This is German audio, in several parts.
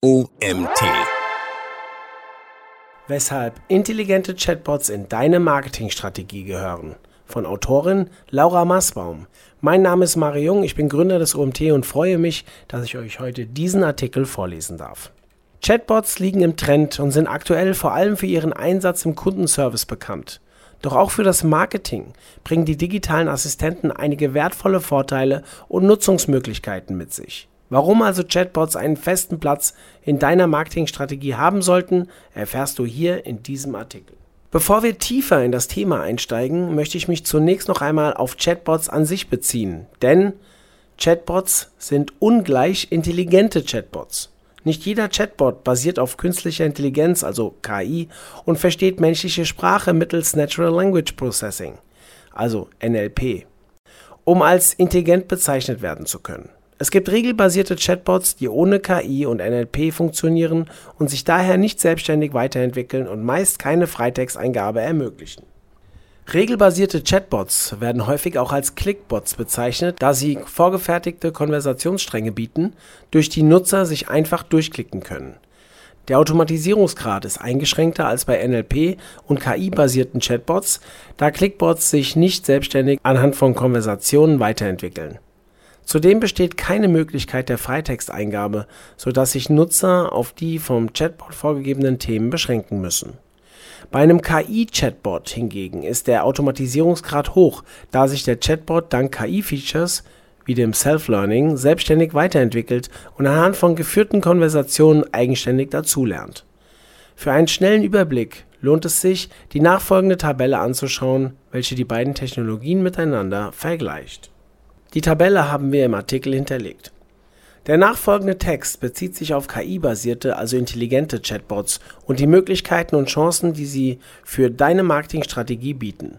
OMT. Weshalb intelligente Chatbots in deine Marketingstrategie gehören. Von Autorin Laura Massbaum. Mein Name ist Mario Jung, ich bin Gründer des OMT und freue mich, dass ich euch heute diesen Artikel vorlesen darf. Chatbots liegen im Trend und sind aktuell vor allem für ihren Einsatz im Kundenservice bekannt. Doch auch für das Marketing bringen die digitalen Assistenten einige wertvolle Vorteile und Nutzungsmöglichkeiten mit sich. Warum also Chatbots einen festen Platz in deiner Marketingstrategie haben sollten, erfährst du hier in diesem Artikel. Bevor wir tiefer in das Thema einsteigen, möchte ich mich zunächst noch einmal auf Chatbots an sich beziehen, denn Chatbots sind ungleich intelligente Chatbots. Nicht jeder Chatbot basiert auf künstlicher Intelligenz, also KI, und versteht menschliche Sprache mittels Natural Language Processing, also NLP, um als intelligent bezeichnet werden zu können. Es gibt regelbasierte Chatbots, die ohne KI und NLP funktionieren und sich daher nicht selbstständig weiterentwickeln und meist keine Freitexteingabe ermöglichen. Regelbasierte Chatbots werden häufig auch als Clickbots bezeichnet, da sie vorgefertigte Konversationsstränge bieten, durch die Nutzer sich einfach durchklicken können. Der Automatisierungsgrad ist eingeschränkter als bei NLP und KI-basierten Chatbots, da Clickbots sich nicht selbstständig anhand von Konversationen weiterentwickeln. Zudem besteht keine Möglichkeit der Freitexteingabe, sodass sich Nutzer auf die vom Chatbot vorgegebenen Themen beschränken müssen. Bei einem KI-Chatbot hingegen ist der Automatisierungsgrad hoch, da sich der Chatbot dank KI-Features wie dem Self-Learning selbstständig weiterentwickelt und anhand von geführten Konversationen eigenständig dazulernt. Für einen schnellen Überblick lohnt es sich, die nachfolgende Tabelle anzuschauen, welche die beiden Technologien miteinander vergleicht die Tabelle haben wir im Artikel hinterlegt. Der nachfolgende Text bezieht sich auf KI-basierte, also intelligente Chatbots und die Möglichkeiten und Chancen, die sie für deine Marketingstrategie bieten.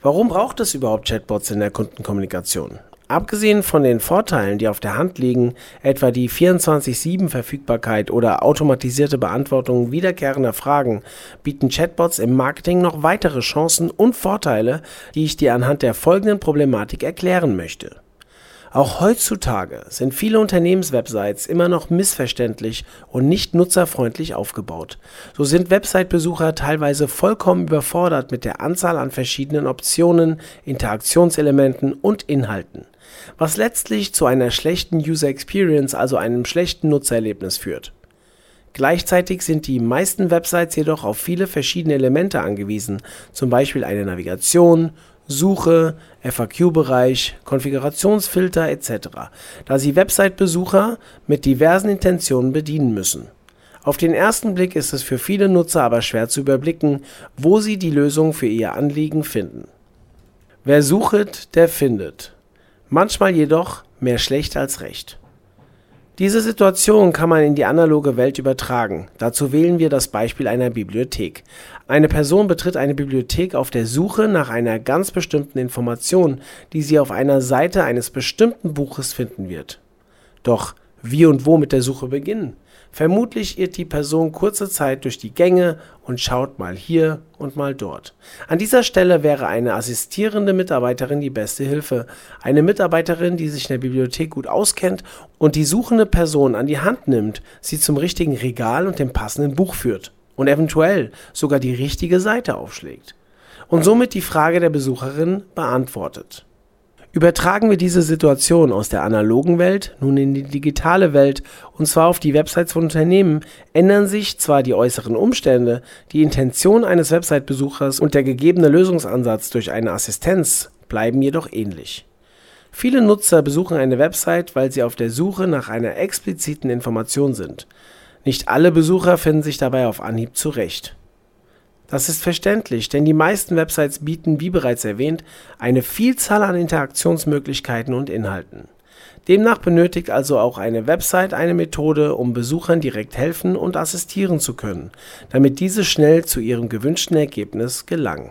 Warum braucht es überhaupt Chatbots in der Kundenkommunikation? Abgesehen von den Vorteilen, die auf der Hand liegen, etwa die 24/7-Verfügbarkeit oder automatisierte Beantwortung wiederkehrender Fragen, bieten Chatbots im Marketing noch weitere Chancen und Vorteile, die ich dir anhand der folgenden Problematik erklären möchte. Auch heutzutage sind viele Unternehmenswebsites immer noch missverständlich und nicht nutzerfreundlich aufgebaut. So sind Website-Besucher teilweise vollkommen überfordert mit der Anzahl an verschiedenen Optionen, Interaktionselementen und Inhalten was letztlich zu einer schlechten User Experience, also einem schlechten Nutzererlebnis führt. Gleichzeitig sind die meisten Websites jedoch auf viele verschiedene Elemente angewiesen, zum Beispiel eine Navigation, Suche, FAQ-Bereich, Konfigurationsfilter etc., da sie Website-Besucher mit diversen Intentionen bedienen müssen. Auf den ersten Blick ist es für viele Nutzer aber schwer zu überblicken, wo sie die Lösung für ihr Anliegen finden. Wer suchet, der findet manchmal jedoch mehr schlecht als recht. Diese Situation kann man in die analoge Welt übertragen. Dazu wählen wir das Beispiel einer Bibliothek. Eine Person betritt eine Bibliothek auf der Suche nach einer ganz bestimmten Information, die sie auf einer Seite eines bestimmten Buches finden wird. Doch wie und wo mit der Suche beginnen? Vermutlich irrt die Person kurze Zeit durch die Gänge und schaut mal hier und mal dort. An dieser Stelle wäre eine assistierende Mitarbeiterin die beste Hilfe. Eine Mitarbeiterin, die sich in der Bibliothek gut auskennt und die suchende Person an die Hand nimmt, sie zum richtigen Regal und dem passenden Buch führt und eventuell sogar die richtige Seite aufschlägt und somit die Frage der Besucherin beantwortet. Übertragen wir diese Situation aus der analogen Welt nun in die digitale Welt, und zwar auf die Websites von Unternehmen, ändern sich zwar die äußeren Umstände, die Intention eines Website-Besuchers und der gegebene Lösungsansatz durch eine Assistenz bleiben jedoch ähnlich. Viele Nutzer besuchen eine Website, weil sie auf der Suche nach einer expliziten Information sind. Nicht alle Besucher finden sich dabei auf Anhieb zurecht das ist verständlich, denn die meisten Websites bieten, wie bereits erwähnt, eine Vielzahl an Interaktionsmöglichkeiten und Inhalten. Demnach benötigt also auch eine Website eine Methode, um Besuchern direkt helfen und assistieren zu können, damit diese schnell zu ihrem gewünschten Ergebnis gelangen.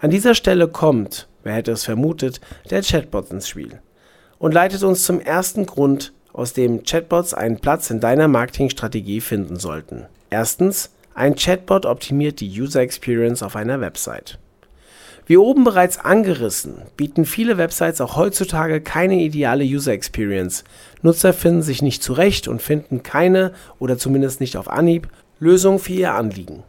An dieser Stelle kommt, wer hätte es vermutet, der Chatbot ins Spiel und leitet uns zum ersten Grund, aus dem Chatbots einen Platz in deiner Marketingstrategie finden sollten. Erstens, ein Chatbot optimiert die User Experience auf einer Website. Wie oben bereits angerissen, bieten viele Websites auch heutzutage keine ideale User Experience. Nutzer finden sich nicht zurecht und finden keine oder zumindest nicht auf Anhieb Lösung für ihr Anliegen.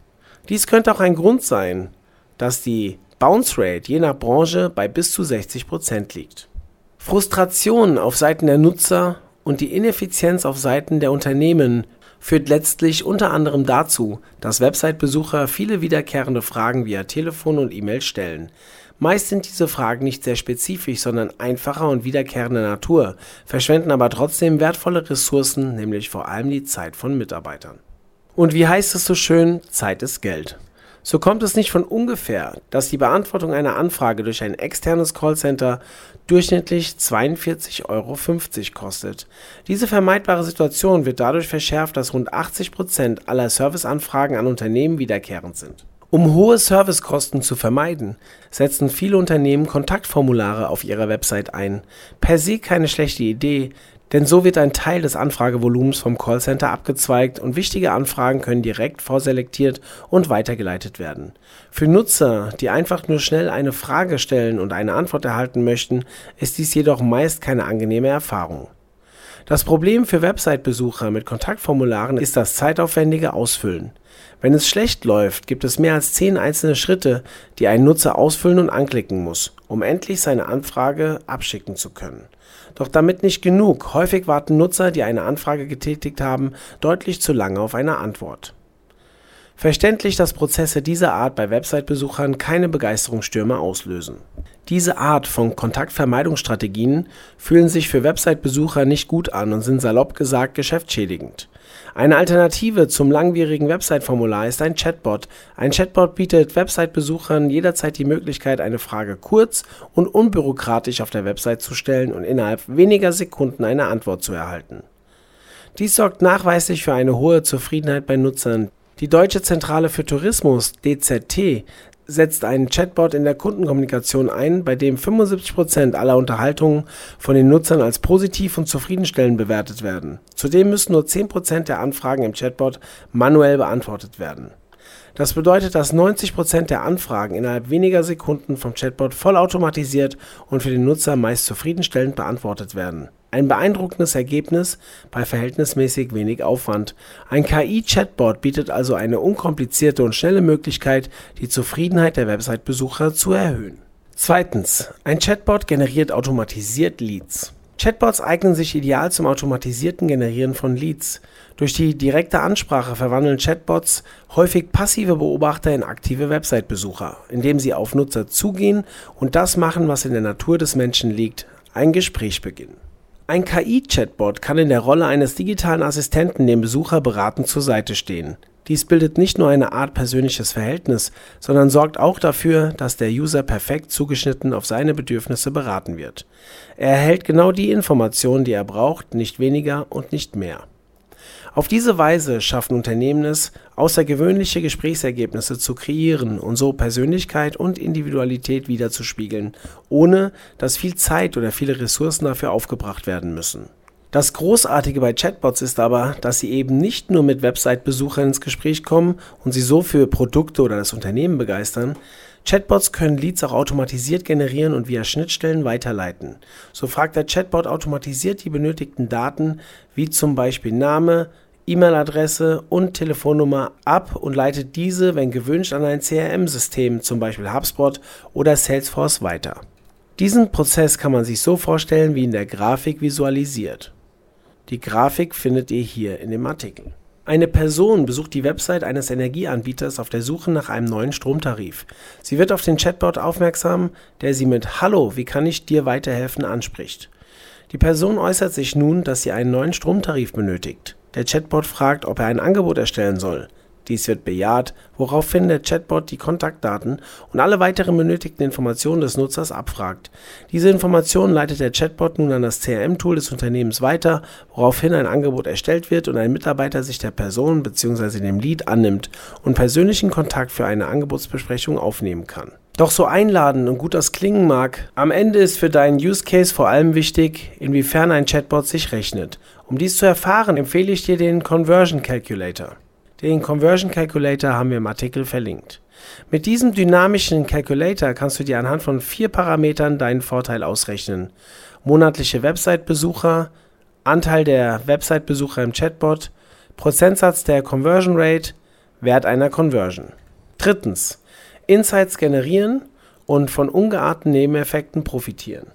Dies könnte auch ein Grund sein, dass die Bounce Rate je nach Branche bei bis zu 60% liegt. Frustration auf Seiten der Nutzer und die Ineffizienz auf Seiten der Unternehmen führt letztlich unter anderem dazu, dass Website-Besucher viele wiederkehrende Fragen via Telefon und E-Mail stellen. Meist sind diese Fragen nicht sehr spezifisch, sondern einfacher und wiederkehrender Natur, verschwenden aber trotzdem wertvolle Ressourcen, nämlich vor allem die Zeit von Mitarbeitern. Und wie heißt es so schön, Zeit ist Geld. So kommt es nicht von ungefähr, dass die Beantwortung einer Anfrage durch ein externes Callcenter durchschnittlich 42,50 Euro kostet. Diese vermeidbare Situation wird dadurch verschärft, dass rund 80 Prozent aller Serviceanfragen an Unternehmen wiederkehrend sind. Um hohe Servicekosten zu vermeiden, setzen viele Unternehmen Kontaktformulare auf ihrer Website ein. Per se keine schlechte Idee, denn so wird ein Teil des Anfragevolumens vom Callcenter abgezweigt und wichtige Anfragen können direkt vorselektiert und weitergeleitet werden. Für Nutzer, die einfach nur schnell eine Frage stellen und eine Antwort erhalten möchten, ist dies jedoch meist keine angenehme Erfahrung. Das Problem für Website-Besucher mit Kontaktformularen ist das zeitaufwendige Ausfüllen. Wenn es schlecht läuft, gibt es mehr als zehn einzelne Schritte, die ein Nutzer ausfüllen und anklicken muss, um endlich seine Anfrage abschicken zu können. Doch damit nicht genug, häufig warten Nutzer, die eine Anfrage getätigt haben, deutlich zu lange auf eine Antwort. Verständlich, dass Prozesse dieser Art bei Website-Besuchern keine Begeisterungsstürme auslösen. Diese Art von Kontaktvermeidungsstrategien fühlen sich für Website-Besucher nicht gut an und sind salopp gesagt geschäftsschädigend. Eine Alternative zum langwierigen Website-Formular ist ein Chatbot. Ein Chatbot bietet Website-Besuchern jederzeit die Möglichkeit, eine Frage kurz und unbürokratisch auf der Website zu stellen und innerhalb weniger Sekunden eine Antwort zu erhalten. Dies sorgt nachweislich für eine hohe Zufriedenheit bei Nutzern. Die Deutsche Zentrale für Tourismus DZT setzt einen Chatbot in der Kundenkommunikation ein, bei dem 75% aller Unterhaltungen von den Nutzern als positiv und zufriedenstellend bewertet werden. Zudem müssen nur 10% der Anfragen im Chatbot manuell beantwortet werden. Das bedeutet, dass 90% der Anfragen innerhalb weniger Sekunden vom Chatbot vollautomatisiert und für den Nutzer meist zufriedenstellend beantwortet werden. Ein beeindruckendes Ergebnis bei verhältnismäßig wenig Aufwand. Ein KI-Chatbot bietet also eine unkomplizierte und schnelle Möglichkeit, die Zufriedenheit der Website-Besucher zu erhöhen. Zweitens. Ein Chatbot generiert automatisiert Leads. Chatbots eignen sich ideal zum automatisierten Generieren von Leads. Durch die direkte Ansprache verwandeln Chatbots häufig passive Beobachter in aktive Website-Besucher, indem sie auf Nutzer zugehen und das machen, was in der Natur des Menschen liegt, ein Gespräch beginnen. Ein KI-Chatbot kann in der Rolle eines digitalen Assistenten dem Besucher beratend zur Seite stehen. Dies bildet nicht nur eine Art persönliches Verhältnis, sondern sorgt auch dafür, dass der User perfekt zugeschnitten auf seine Bedürfnisse beraten wird. Er erhält genau die Informationen, die er braucht, nicht weniger und nicht mehr. Auf diese Weise schaffen Unternehmen es, außergewöhnliche Gesprächsergebnisse zu kreieren und so Persönlichkeit und Individualität wiederzuspiegeln, ohne dass viel Zeit oder viele Ressourcen dafür aufgebracht werden müssen. Das Großartige bei Chatbots ist aber, dass sie eben nicht nur mit Website-Besuchern ins Gespräch kommen und sie so für Produkte oder das Unternehmen begeistern, Chatbots können Leads auch automatisiert generieren und via Schnittstellen weiterleiten. So fragt der Chatbot automatisiert die benötigten Daten, wie zum Beispiel Name, E-Mail-Adresse und Telefonnummer ab und leitet diese, wenn gewünscht, an ein CRM-System, zum Beispiel HubSpot oder Salesforce, weiter. Diesen Prozess kann man sich so vorstellen wie in der Grafik visualisiert. Die Grafik findet ihr hier in dem Artikel. Eine Person besucht die Website eines Energieanbieters auf der Suche nach einem neuen Stromtarif. Sie wird auf den Chatbot aufmerksam, der sie mit Hallo, wie kann ich dir weiterhelfen anspricht. Die Person äußert sich nun, dass sie einen neuen Stromtarif benötigt. Der Chatbot fragt, ob er ein Angebot erstellen soll. Dies wird bejaht, woraufhin der Chatbot die Kontaktdaten und alle weiteren benötigten Informationen des Nutzers abfragt. Diese Informationen leitet der Chatbot nun an das CRM-Tool des Unternehmens weiter, woraufhin ein Angebot erstellt wird und ein Mitarbeiter sich der Person bzw. dem Lead annimmt und persönlichen Kontakt für eine Angebotsbesprechung aufnehmen kann. Doch so einladend und gut das klingen mag, am Ende ist für deinen Use Case vor allem wichtig, inwiefern ein Chatbot sich rechnet. Um dies zu erfahren, empfehle ich dir den Conversion Calculator. Den Conversion Calculator haben wir im Artikel verlinkt. Mit diesem dynamischen Calculator kannst du dir anhand von vier Parametern deinen Vorteil ausrechnen. Monatliche Website-Besucher, Anteil der Website-Besucher im Chatbot, Prozentsatz der Conversion Rate, Wert einer Conversion. Drittens. Insights generieren und von ungeahnten Nebeneffekten profitieren.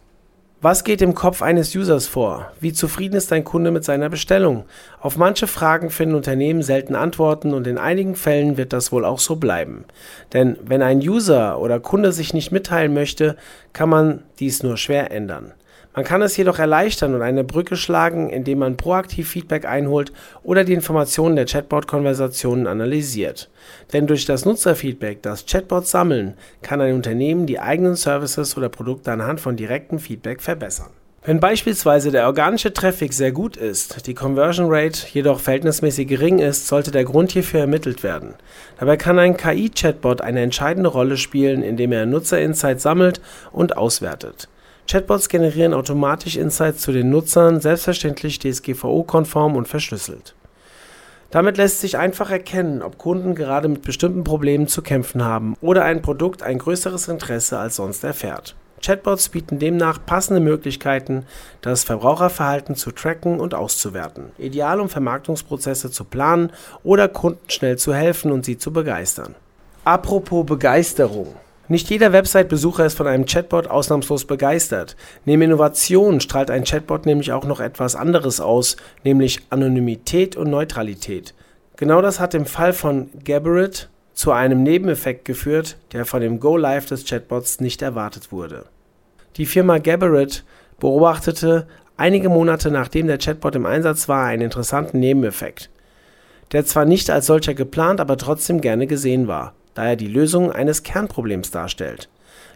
Was geht im Kopf eines Users vor? Wie zufrieden ist dein Kunde mit seiner Bestellung? Auf manche Fragen finden Unternehmen selten Antworten und in einigen Fällen wird das wohl auch so bleiben. Denn wenn ein User oder Kunde sich nicht mitteilen möchte, kann man dies nur schwer ändern. Man kann es jedoch erleichtern und eine Brücke schlagen, indem man proaktiv Feedback einholt oder die Informationen der Chatbot-Konversationen analysiert. Denn durch das Nutzerfeedback, das Chatbots sammeln, kann ein Unternehmen die eigenen Services oder Produkte anhand von direktem Feedback verbessern. Wenn beispielsweise der organische Traffic sehr gut ist, die Conversion Rate jedoch verhältnismäßig gering ist, sollte der Grund hierfür ermittelt werden. Dabei kann ein KI-Chatbot eine entscheidende Rolle spielen, indem er Nutzerinsights sammelt und auswertet. Chatbots generieren automatisch Insights zu den Nutzern, selbstverständlich DSGVO-konform und verschlüsselt. Damit lässt sich einfach erkennen, ob Kunden gerade mit bestimmten Problemen zu kämpfen haben oder ein Produkt ein größeres Interesse als sonst erfährt. Chatbots bieten demnach passende Möglichkeiten, das Verbraucherverhalten zu tracken und auszuwerten, ideal um Vermarktungsprozesse zu planen oder Kunden schnell zu helfen und sie zu begeistern. Apropos Begeisterung. Nicht jeder Website-Besucher ist von einem Chatbot ausnahmslos begeistert. Neben Innovation strahlt ein Chatbot nämlich auch noch etwas anderes aus, nämlich Anonymität und Neutralität. Genau das hat im Fall von Gabbard zu einem Nebeneffekt geführt, der von dem Go-Live des Chatbots nicht erwartet wurde. Die Firma Gabbard beobachtete einige Monate nachdem der Chatbot im Einsatz war einen interessanten Nebeneffekt, der zwar nicht als solcher geplant, aber trotzdem gerne gesehen war da er die Lösung eines Kernproblems darstellt.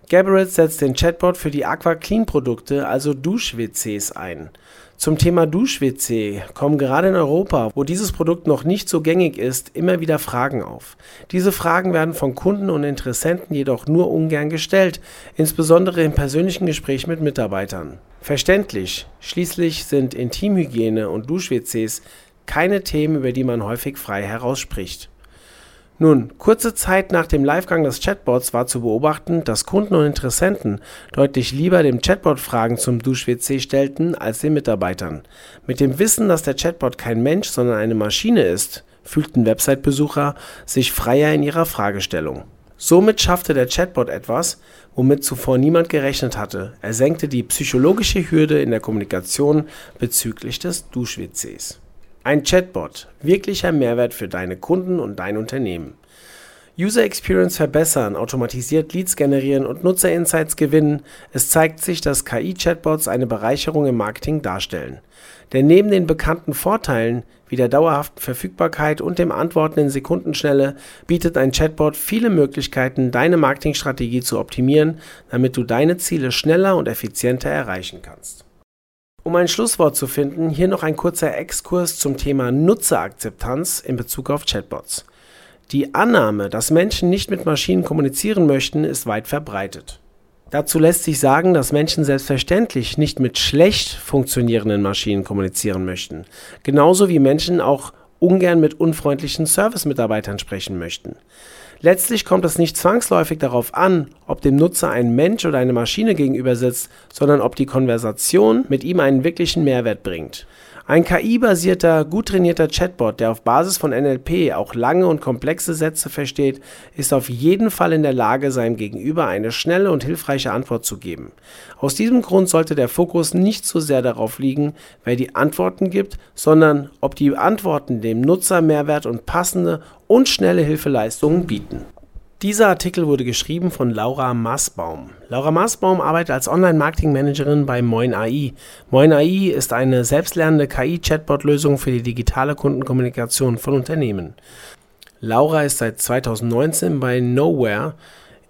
Gabbard setzt den Chatbot für die AquaClean-Produkte, also Dusch-WCs, ein. Zum Thema Dusch-WC kommen gerade in Europa, wo dieses Produkt noch nicht so gängig ist, immer wieder Fragen auf. Diese Fragen werden von Kunden und Interessenten jedoch nur ungern gestellt, insbesondere im persönlichen Gespräch mit Mitarbeitern. Verständlich, schließlich sind Intimhygiene und Dusch-WCs keine Themen, über die man häufig frei herausspricht. Nun, kurze Zeit nach dem Livegang des Chatbots war zu beobachten, dass Kunden und Interessenten deutlich lieber dem Chatbot Fragen zum Dusch-WC stellten als den Mitarbeitern. Mit dem Wissen, dass der Chatbot kein Mensch, sondern eine Maschine ist, fühlten Website-Besucher sich freier in ihrer Fragestellung. Somit schaffte der Chatbot etwas, womit zuvor niemand gerechnet hatte. Er senkte die psychologische Hürde in der Kommunikation bezüglich des Dusch-WCs. Ein Chatbot, wirklicher Mehrwert für deine Kunden und dein Unternehmen. User Experience verbessern, automatisiert Leads generieren und Nutzerinsights gewinnen. Es zeigt sich, dass KI-Chatbots eine Bereicherung im Marketing darstellen. Denn neben den bekannten Vorteilen wie der dauerhaften Verfügbarkeit und dem Antworten in Sekundenschnelle bietet ein Chatbot viele Möglichkeiten, deine Marketingstrategie zu optimieren, damit du deine Ziele schneller und effizienter erreichen kannst. Um ein Schlusswort zu finden, hier noch ein kurzer Exkurs zum Thema Nutzerakzeptanz in Bezug auf Chatbots. Die Annahme, dass Menschen nicht mit Maschinen kommunizieren möchten, ist weit verbreitet. Dazu lässt sich sagen, dass Menschen selbstverständlich nicht mit schlecht funktionierenden Maschinen kommunizieren möchten, genauso wie Menschen auch ungern mit unfreundlichen Service-Mitarbeitern sprechen möchten. Letztlich kommt es nicht zwangsläufig darauf an, ob dem Nutzer ein Mensch oder eine Maschine gegenüber sitzt, sondern ob die Konversation mit ihm einen wirklichen Mehrwert bringt. Ein KI-basierter, gut trainierter Chatbot, der auf Basis von NLP auch lange und komplexe Sätze versteht, ist auf jeden Fall in der Lage, seinem Gegenüber eine schnelle und hilfreiche Antwort zu geben. Aus diesem Grund sollte der Fokus nicht so sehr darauf liegen, wer die Antworten gibt, sondern ob die Antworten dem Nutzer Mehrwert und passende und schnelle Hilfeleistungen bieten. Dieser Artikel wurde geschrieben von Laura Maßbaum. Laura Maßbaum arbeitet als Online-Marketing-Managerin bei Moin AI. Moin AI ist eine selbstlernende KI-Chatbot-Lösung für die digitale Kundenkommunikation von Unternehmen. Laura ist seit 2019 bei Nowhere.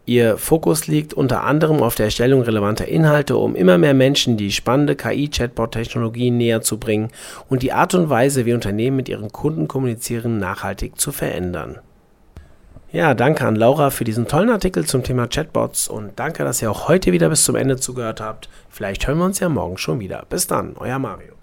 Ihr Fokus liegt unter anderem auf der Erstellung relevanter Inhalte, um immer mehr Menschen die spannende KI-Chatbot-Technologie näher zu bringen und die Art und Weise, wie Unternehmen mit ihren Kunden kommunizieren, nachhaltig zu verändern. Ja, danke an Laura für diesen tollen Artikel zum Thema Chatbots und danke, dass ihr auch heute wieder bis zum Ende zugehört habt. Vielleicht hören wir uns ja morgen schon wieder. Bis dann, euer Mario.